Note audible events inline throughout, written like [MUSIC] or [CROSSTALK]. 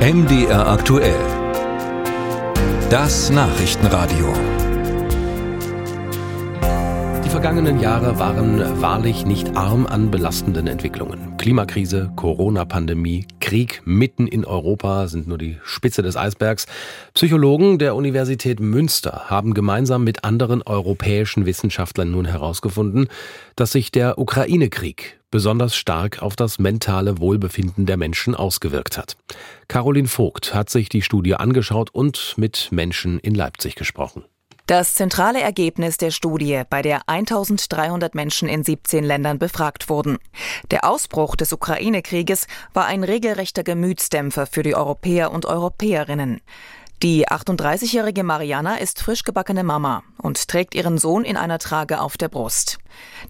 MDR aktuell. Das Nachrichtenradio. Die vergangenen Jahre waren wahrlich nicht arm an belastenden Entwicklungen. Klimakrise, Corona-Pandemie, Krieg mitten in Europa sind nur die Spitze des Eisbergs. Psychologen der Universität Münster haben gemeinsam mit anderen europäischen Wissenschaftlern nun herausgefunden, dass sich der Ukraine-Krieg besonders stark auf das mentale Wohlbefinden der Menschen ausgewirkt hat. Caroline Vogt hat sich die Studie angeschaut und mit Menschen in Leipzig gesprochen. Das zentrale Ergebnis der Studie, bei der 1300 Menschen in 17 Ländern befragt wurden. Der Ausbruch des Ukraine-Krieges war ein regelrechter Gemütsdämpfer für die Europäer und Europäerinnen. Die 38-jährige Mariana ist frisch gebackene Mama und trägt ihren Sohn in einer Trage auf der Brust.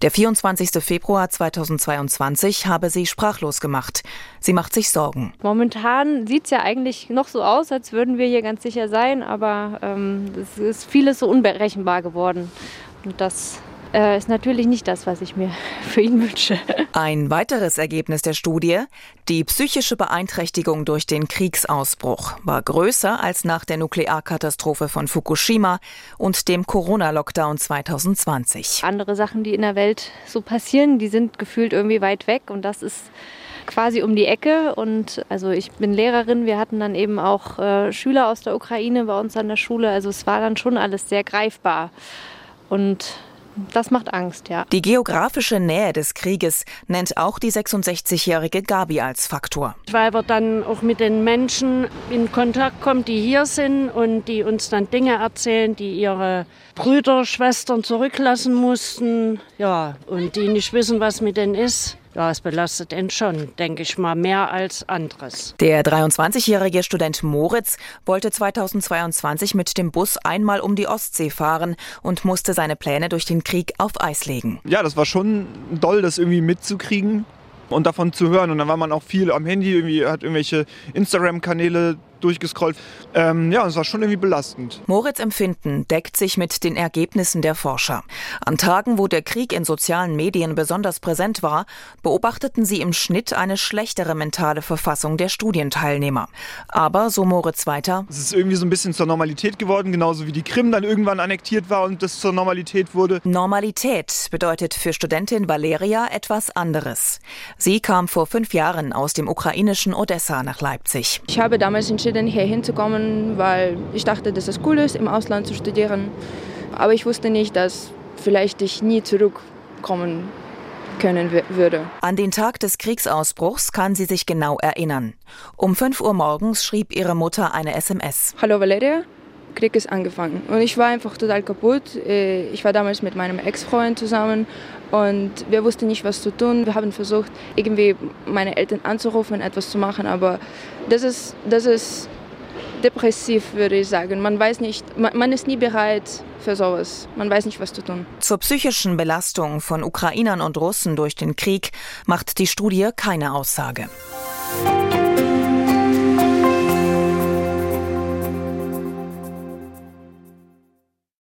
Der 24. Februar 2022 habe sie sprachlos gemacht. Sie macht sich Sorgen. Momentan sieht es ja eigentlich noch so aus, als würden wir hier ganz sicher sein, aber ähm, es ist vieles so unberechenbar geworden. Und das äh, ist natürlich nicht das, was ich mir [LAUGHS] für ihn wünsche. Ein weiteres Ergebnis der Studie, die psychische Beeinträchtigung durch den Kriegsausbruch war größer als nach der Nuklearkatastrophe von Fukushima und dem Corona-Lockdown 2020. Andere Sachen, die in der Welt so passieren, die sind gefühlt irgendwie weit weg und das ist quasi um die Ecke. Und also ich bin Lehrerin, wir hatten dann eben auch äh, Schüler aus der Ukraine bei uns an der Schule. Also es war dann schon alles sehr greifbar. Und das macht Angst, ja. Die geografische Nähe des Krieges nennt auch die 66-jährige Gabi als Faktor. Weil wir dann auch mit den Menschen in Kontakt kommen, die hier sind und die uns dann Dinge erzählen, die ihre Brüder, Schwestern zurücklassen mussten, ja, und die nicht wissen, was mit denen ist. Ja, es belastet ihn schon, denke ich mal, mehr als anderes. Der 23-jährige Student Moritz wollte 2022 mit dem Bus einmal um die Ostsee fahren und musste seine Pläne durch den Krieg auf Eis legen. Ja, das war schon doll, das irgendwie mitzukriegen und davon zu hören. Und dann war man auch viel am Handy, irgendwie hat irgendwelche Instagram-Kanäle durchgescrollt. Ähm, ja, es war schon irgendwie belastend. Moritz Empfinden deckt sich mit den Ergebnissen der Forscher. An Tagen, wo der Krieg in sozialen Medien besonders präsent war, beobachteten sie im Schnitt eine schlechtere mentale Verfassung der Studienteilnehmer. Aber, so Moritz weiter, es ist irgendwie so ein bisschen zur Normalität geworden, genauso wie die Krim dann irgendwann annektiert war und das zur Normalität wurde. Normalität bedeutet für Studentin Valeria etwas anderes. Sie kam vor fünf Jahren aus dem ukrainischen Odessa nach Leipzig. Ich habe damals entschieden, entschieden, hier hinzukommen, weil ich dachte, dass es cool ist, im Ausland zu studieren. Aber ich wusste nicht, dass vielleicht ich nie zurückkommen können würde. An den Tag des Kriegsausbruchs kann sie sich genau erinnern. Um 5 Uhr morgens schrieb ihre Mutter eine SMS. Hallo Valeria, Krieg ist angefangen. Und ich war einfach total kaputt. Äh, ich war damals mit meinem Ex-Freund zusammen und wir wussten nicht, was zu tun. Wir haben versucht, irgendwie meine Eltern anzurufen, etwas zu machen, aber das ist, das ist depressiv, würde ich sagen. Man weiß nicht, man, man ist nie bereit für sowas. Man weiß nicht, was zu tun. Zur psychischen Belastung von Ukrainern und Russen durch den Krieg macht die Studie keine Aussage.